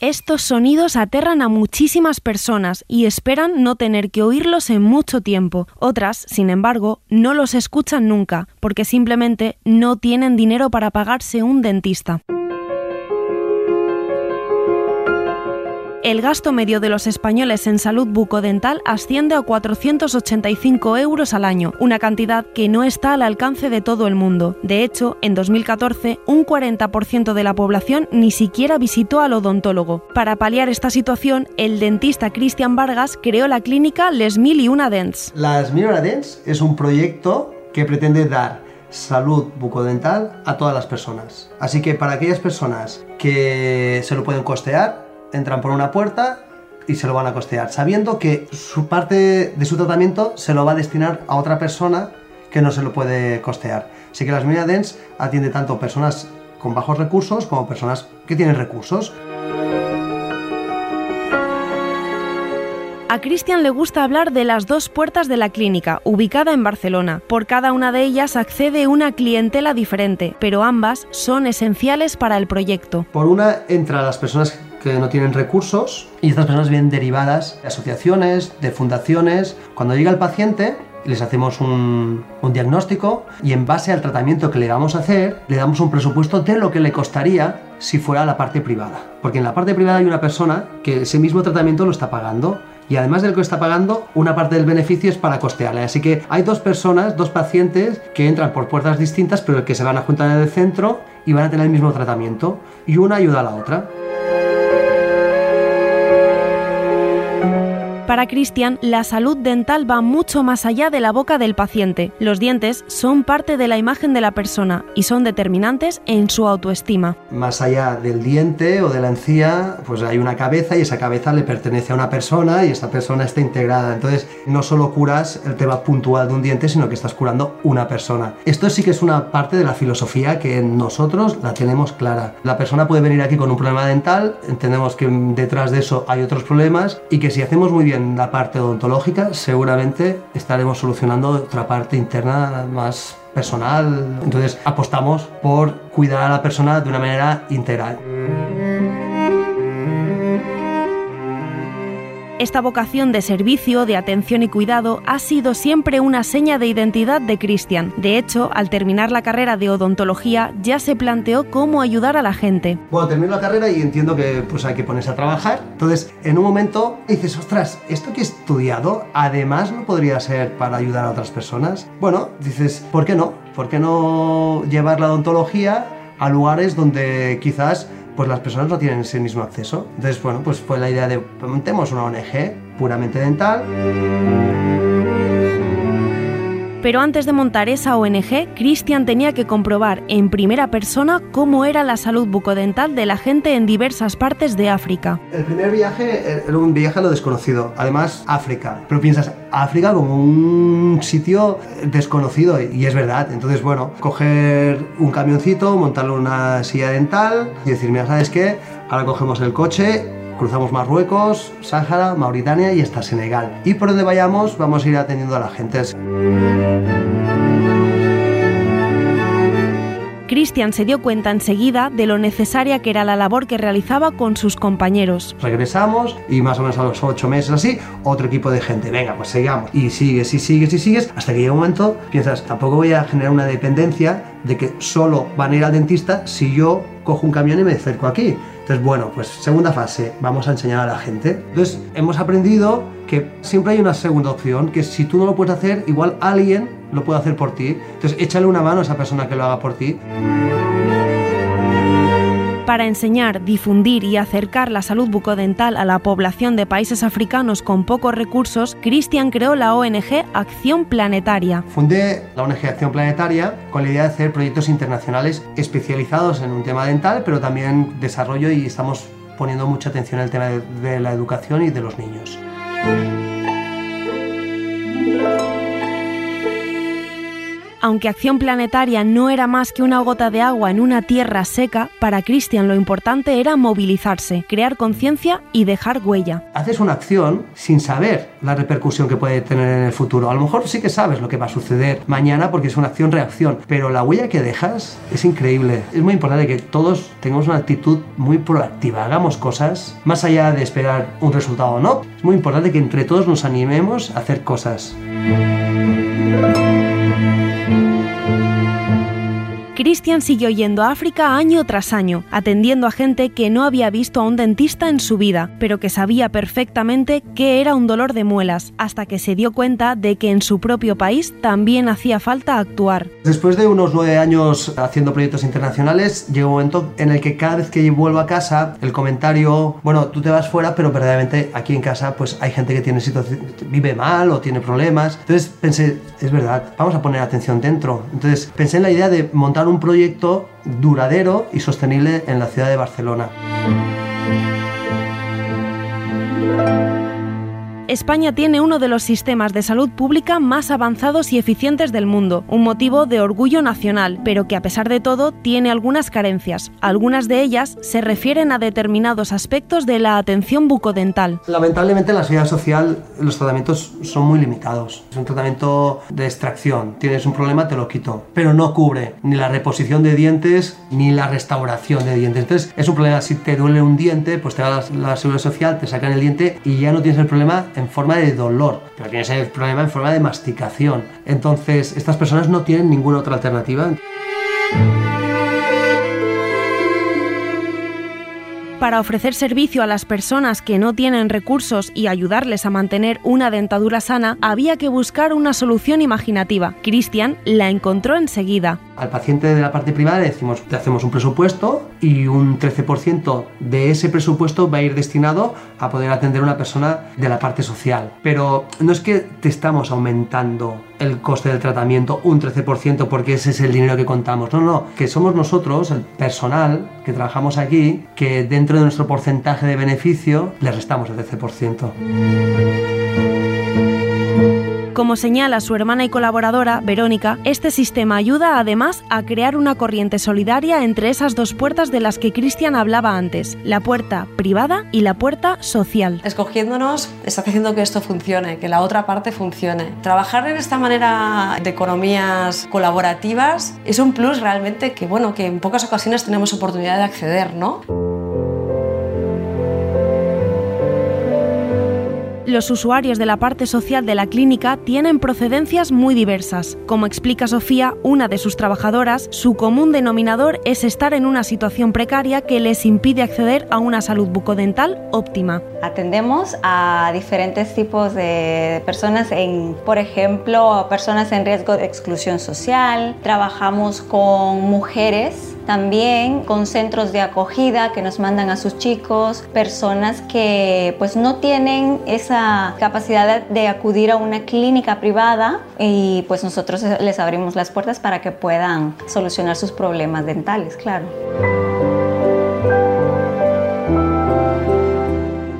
Estos sonidos aterran a muchísimas personas y esperan no tener que oírlos en mucho tiempo. Otras, sin embargo, no los escuchan nunca, porque simplemente no tienen dinero para pagarse un dentista. El gasto medio de los españoles en salud bucodental asciende a 485 euros al año, una cantidad que no está al alcance de todo el mundo. De hecho, en 2014, un 40% de la población ni siquiera visitó al odontólogo. Para paliar esta situación, el dentista Cristian Vargas creó la clínica Les Mil y Una Dents. Las Mil y Una Dents es un proyecto que pretende dar salud bucodental a todas las personas. Así que para aquellas personas que se lo pueden costear, entran por una puerta y se lo van a costear, sabiendo que su parte de su tratamiento se lo va a destinar a otra persona que no se lo puede costear. Así que las Dents atiende tanto personas con bajos recursos como personas que tienen recursos. A Cristian le gusta hablar de las dos puertas de la clínica, ubicada en Barcelona. Por cada una de ellas accede una clientela diferente, pero ambas son esenciales para el proyecto. Por una entra las personas que no tienen recursos y estas personas vienen derivadas de asociaciones, de fundaciones. Cuando llega el paciente, les hacemos un, un, diagnóstico y en base al tratamiento que le vamos a hacer, le damos un presupuesto de lo que le costaría si fuera la parte privada. Porque en la parte privada hay una persona que ese mismo tratamiento lo está pagando y además de lo que está pagando, una parte del beneficio es para costearle. Así que hay dos personas, dos pacientes que entran por puertas distintas, pero que se van a juntar en el centro y van a tener el mismo tratamiento y una ayuda a la otra. Para Cristian, la salud dental va mucho más allá de la boca del paciente. Los dientes son parte de la imagen de la persona y son determinantes en su autoestima. Más allá del diente o de la encía, pues hay una cabeza y esa cabeza le pertenece a una persona y esa persona está integrada. Entonces, no solo curas el tema puntual de un diente, sino que estás curando una persona. Esto sí que es una parte de la filosofía que nosotros la tenemos clara. La persona puede venir aquí con un problema dental, entendemos que detrás de eso hay otros problemas y que si hacemos muy bien en la parte odontológica, seguramente estaremos solucionando otra parte interna más personal. Entonces apostamos por cuidar a la persona de una manera integral. Esta vocación de servicio, de atención y cuidado ha sido siempre una seña de identidad de Cristian. De hecho, al terminar la carrera de odontología, ya se planteó cómo ayudar a la gente. Bueno, termino la carrera y entiendo que pues hay que ponerse a trabajar. Entonces, en un momento dices, ostras, esto que he estudiado, además no podría ser para ayudar a otras personas. Bueno, dices, ¿por qué no? ¿Por qué no llevar la odontología a lugares donde quizás pues las personas no tienen ese mismo acceso. Entonces, bueno, pues fue la idea de montemos una ONG puramente dental. Pero antes de montar esa ONG, Cristian tenía que comprobar en primera persona cómo era la salud bucodental de la gente en diversas partes de África. El primer viaje era un viaje a lo desconocido, además África. Pero piensas, África como un sitio desconocido y es verdad. Entonces, bueno, coger un camioncito, montarle una silla dental y decir, mira, ¿sabes qué? Ahora cogemos el coche cruzamos Marruecos, Sáhara, Mauritania y hasta Senegal. Y por donde vayamos vamos a ir atendiendo a la gente. Cristian se dio cuenta enseguida de lo necesaria que era la labor que realizaba con sus compañeros. Regresamos y más o menos a los ocho meses así, otro equipo de gente, venga, pues sigamos. Y sigues y sigues y sigues hasta que llega un momento, piensas, tampoco voy a generar una dependencia de que solo van a ir al dentista si yo cojo un camión y me acerco aquí. Entonces, bueno, pues segunda fase, vamos a enseñar a la gente. Entonces, hemos aprendido que siempre hay una segunda opción, que si tú no lo puedes hacer, igual alguien lo puede hacer por ti. Entonces, échale una mano a esa persona que lo haga por ti. Para enseñar, difundir y acercar la salud bucodental a la población de países africanos con pocos recursos, Christian creó la ONG Acción Planetaria. Fundé la ONG Acción Planetaria con la idea de hacer proyectos internacionales especializados en un tema dental, pero también desarrollo y estamos poniendo mucha atención al tema de, de la educación y de los niños. Aunque Acción Planetaria no era más que una gota de agua en una tierra seca, para Cristian lo importante era movilizarse, crear conciencia y dejar huella. Haces una acción sin saber la repercusión que puede tener en el futuro. A lo mejor sí que sabes lo que va a suceder mañana porque es una acción-reacción, pero la huella que dejas es increíble. Es muy importante que todos tengamos una actitud muy proactiva, hagamos cosas más allá de esperar un resultado o no. Es muy importante que entre todos nos animemos a hacer cosas. Christian siguió yendo a África año tras año, atendiendo a gente que no había visto a un dentista en su vida, pero que sabía perfectamente qué era un dolor de muelas, hasta que se dio cuenta de que en su propio país también hacía falta actuar. Después de unos nueve años haciendo proyectos internacionales, llegó un momento en el que cada vez que vuelvo a casa, el comentario, bueno, tú te vas fuera, pero verdaderamente aquí en casa pues hay gente que tiene vive mal o tiene problemas. Entonces pensé, es verdad, vamos a poner atención dentro. Entonces pensé en la idea de montar un proyecto duradero y sostenible en la ciudad de Barcelona. España tiene uno de los sistemas de salud pública más avanzados y eficientes del mundo, un motivo de orgullo nacional, pero que a pesar de todo tiene algunas carencias. Algunas de ellas se refieren a determinados aspectos de la atención bucodental. Lamentablemente en la seguridad social los tratamientos son muy limitados. Es un tratamiento de extracción. Tienes un problema, te lo quito. Pero no cubre ni la reposición de dientes ni la restauración de dientes. Entonces es un problema, si te duele un diente, pues te vas a la seguridad social, te sacan el diente y ya no tienes el problema en forma de dolor, pero tienes el problema en forma de masticación. Entonces, estas personas no tienen ninguna otra alternativa. Para ofrecer servicio a las personas que no tienen recursos y ayudarles a mantener una dentadura sana, había que buscar una solución imaginativa. Christian la encontró enseguida. Al paciente de la parte privada le decimos, te hacemos un presupuesto y un 13% de ese presupuesto va a ir destinado a poder atender a una persona de la parte social. Pero no es que te estamos aumentando el coste del tratamiento un 13% porque ese es el dinero que contamos. No, no, que somos nosotros, el personal que trabajamos aquí, que dentro de nuestro porcentaje de beneficio le restamos el 13%. Como señala su hermana y colaboradora, Verónica, este sistema ayuda además a crear una corriente solidaria entre esas dos puertas de las que Cristian hablaba antes, la puerta privada y la puerta social. Escogiéndonos está haciendo que esto funcione, que la otra parte funcione. Trabajar en esta manera de economías colaborativas es un plus realmente que, bueno, que en pocas ocasiones tenemos oportunidad de acceder, ¿no? Los usuarios de la parte social de la clínica tienen procedencias muy diversas. Como explica Sofía, una de sus trabajadoras, su común denominador es estar en una situación precaria que les impide acceder a una salud bucodental óptima. Atendemos a diferentes tipos de personas, en, por ejemplo, personas en riesgo de exclusión social. Trabajamos con mujeres también con centros de acogida que nos mandan a sus chicos, personas que pues no tienen esa capacidad de acudir a una clínica privada y pues nosotros les abrimos las puertas para que puedan solucionar sus problemas dentales, claro.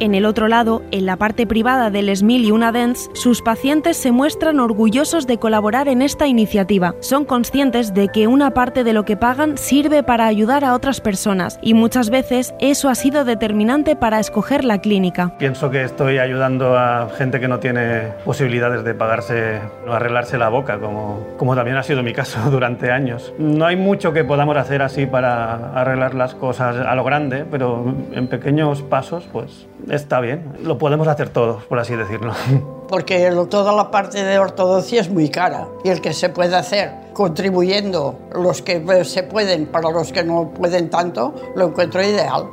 En el otro lado, en la parte privada del Smil y una Dance, sus pacientes se muestran orgullosos de colaborar en esta iniciativa. Son conscientes de que una parte de lo que pagan sirve para ayudar a otras personas y muchas veces eso ha sido determinante para escoger la clínica. Pienso que estoy ayudando a gente que no tiene posibilidades de pagarse o arreglarse la boca, como, como también ha sido mi caso durante años. No hay mucho que podamos hacer así para arreglar las cosas a lo grande, pero en pequeños pasos, pues está bien, lo podemos hacer todos, por así decirlo. Porque toda la parte de ortodoncia es muy cara y el que se puede hacer contribuyendo los que se pueden para los que no pueden tanto, lo encuentro ideal.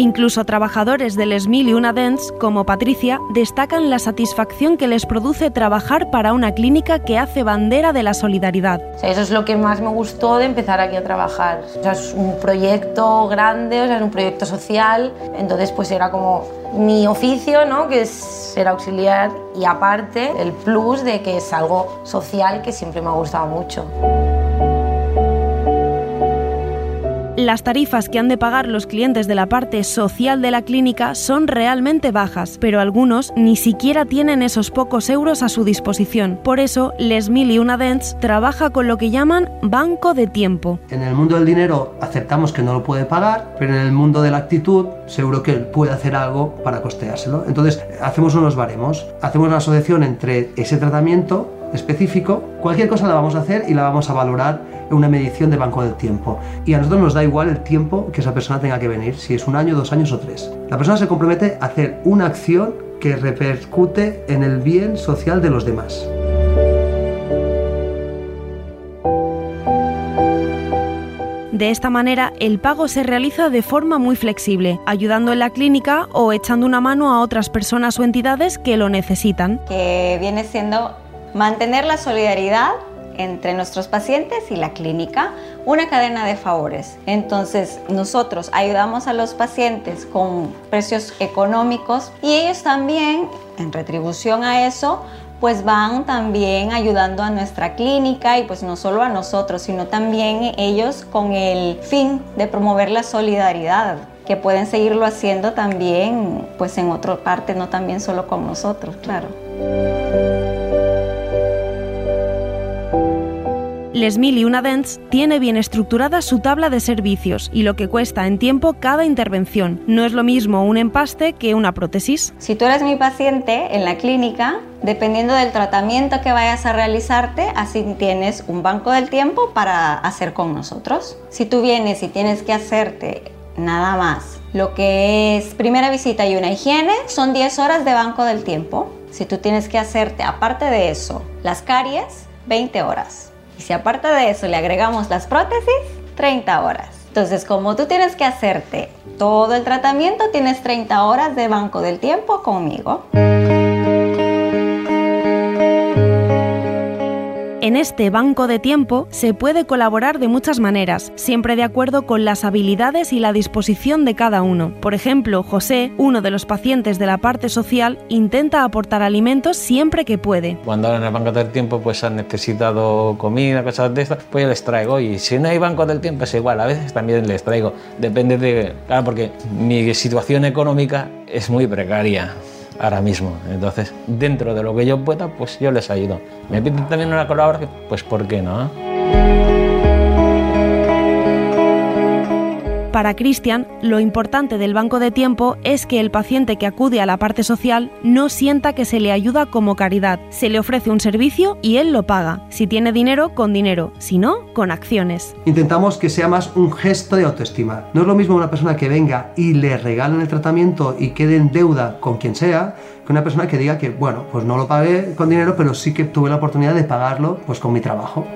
Incluso trabajadores del Les Mil y Una Dents, como Patricia, destacan la satisfacción que les produce trabajar para una clínica que hace bandera de la solidaridad. eso es lo que más me gustó de empezar aquí a trabajar. es un proyecto grande, o sea, es un proyecto social, entonces pues era como mi oficio, ¿no? que es ser auxiliar, y aparte el plus de que es algo social que siempre me ha gustado mucho. Las tarifas que han de pagar los clientes de la parte social de la clínica son realmente bajas, pero algunos ni siquiera tienen esos pocos euros a su disposición. Por eso, Les Mil y Una Dents trabaja con lo que llaman banco de tiempo. En el mundo del dinero aceptamos que no lo puede pagar, pero en el mundo de la actitud seguro que él puede hacer algo para costeárselo. Entonces, hacemos unos baremos, hacemos una asociación entre ese tratamiento específico, cualquier cosa la vamos a hacer y la vamos a valorar en una medición de banco del tiempo. Y a nosotros nos da igual el tiempo que esa persona tenga que venir, si es un año, dos años o tres. La persona se compromete a hacer una acción que repercute en el bien social de los demás. De esta manera, el pago se realiza de forma muy flexible, ayudando en la clínica o echando una mano a otras personas o entidades que lo necesitan. Que viene siendo mantener la solidaridad entre nuestros pacientes y la clínica, una cadena de favores. Entonces, nosotros ayudamos a los pacientes con precios económicos y ellos también, en retribución a eso, pues van también ayudando a nuestra clínica y pues no solo a nosotros, sino también ellos con el fin de promover la solidaridad que pueden seguirlo haciendo también pues en otra parte, no también solo con nosotros, claro. Les Mil y Una Dents tiene bien estructurada su tabla de servicios y lo que cuesta en tiempo cada intervención. No es lo mismo un empaste que una prótesis. Si tú eres mi paciente en la clínica, dependiendo del tratamiento que vayas a realizarte, así tienes un banco del tiempo para hacer con nosotros. Si tú vienes y tienes que hacerte nada más lo que es primera visita y una higiene, son 10 horas de banco del tiempo. Si tú tienes que hacerte, aparte de eso, las caries, 20 horas. Y si aparte de eso le agregamos las prótesis, 30 horas. Entonces, como tú tienes que hacerte todo el tratamiento, tienes 30 horas de banco del tiempo conmigo. En este banco de tiempo se puede colaborar de muchas maneras, siempre de acuerdo con las habilidades y la disposición de cada uno. Por ejemplo, José, uno de los pacientes de la parte social, intenta aportar alimentos siempre que puede. Cuando en el banco del tiempo pues han necesitado comida, cosas de estas, pues yo les traigo y si no hay banco del tiempo es igual, a veces también les traigo. Depende de, claro, porque mi situación económica es muy precaria ahora mismo. Entonces, dentro de lo que yo pueda, pues yo les ayudo. Me piden también una colaboración, pues ¿por qué no? Para Cristian, lo importante del banco de tiempo es que el paciente que acude a la parte social no sienta que se le ayuda como caridad. Se le ofrece un servicio y él lo paga. Si tiene dinero, con dinero. Si no, con acciones. Intentamos que sea más un gesto de autoestima. No es lo mismo una persona que venga y le regalen el tratamiento y quede en deuda con quien sea, que una persona que diga que, bueno, pues no lo pagué con dinero, pero sí que tuve la oportunidad de pagarlo pues con mi trabajo.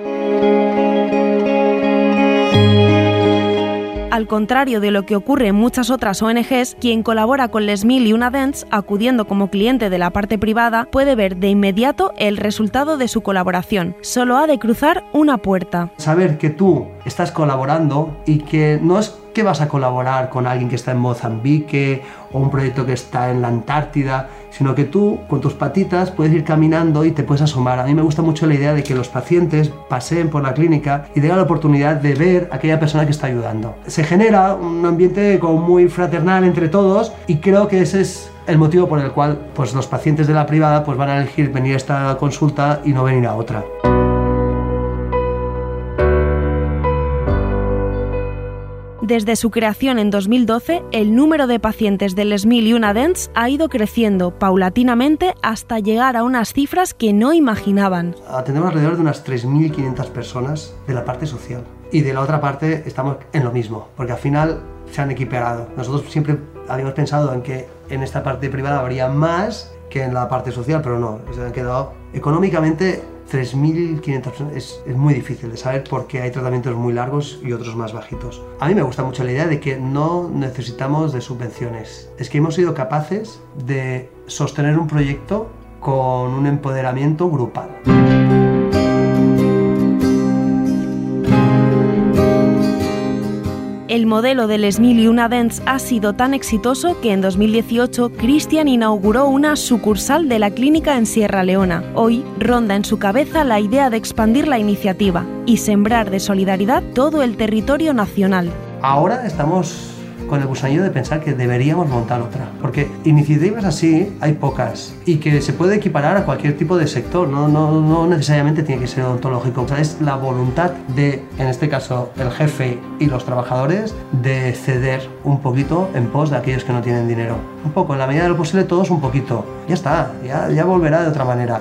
Al contrario de lo que ocurre en muchas otras ONGs, quien colabora con Les Mil y una Dance, acudiendo como cliente de la parte privada, puede ver de inmediato el resultado de su colaboración. Solo ha de cruzar una puerta. Saber que tú estás colaborando y que no es que vas a colaborar con alguien que está en Mozambique o un proyecto que está en la Antártida, sino que tú con tus patitas puedes ir caminando y te puedes asomar. A mí me gusta mucho la idea de que los pacientes paseen por la clínica y tengan la oportunidad de ver a aquella persona que está ayudando. Se genera un ambiente como muy fraternal entre todos y creo que ese es el motivo por el cual pues, los pacientes de la privada pues, van a elegir venir a esta consulta y no venir a otra. Desde su creación en 2012, el número de pacientes del SMIL y UNADENS ha ido creciendo paulatinamente hasta llegar a unas cifras que no imaginaban. Atendemos alrededor de unas 3.500 personas de la parte social. Y de la otra parte estamos en lo mismo, porque al final se han equiparado. Nosotros siempre habíamos pensado en que en esta parte privada habría más que en la parte social, pero no, se han quedado económicamente 3.500 es, es muy difícil de saber porque hay tratamientos muy largos y otros más bajitos. A mí me gusta mucho la idea de que no necesitamos de subvenciones. Es que hemos sido capaces de sostener un proyecto con un empoderamiento grupal. El modelo del y una Dance ha sido tan exitoso que en 2018 Christian inauguró una sucursal de la clínica en Sierra Leona. Hoy ronda en su cabeza la idea de expandir la iniciativa y sembrar de solidaridad todo el territorio nacional. Ahora estamos con el gusanillo de pensar que deberíamos montar otra. Porque iniciativas así hay pocas y que se puede equiparar a cualquier tipo de sector, no, no, no necesariamente tiene que ser odontológico. O es la voluntad de, en este caso, el jefe y los trabajadores de ceder un poquito en pos de aquellos que no tienen dinero. Un poco, en la medida de lo posible, todos un poquito. Ya está, ya, ya volverá de otra manera.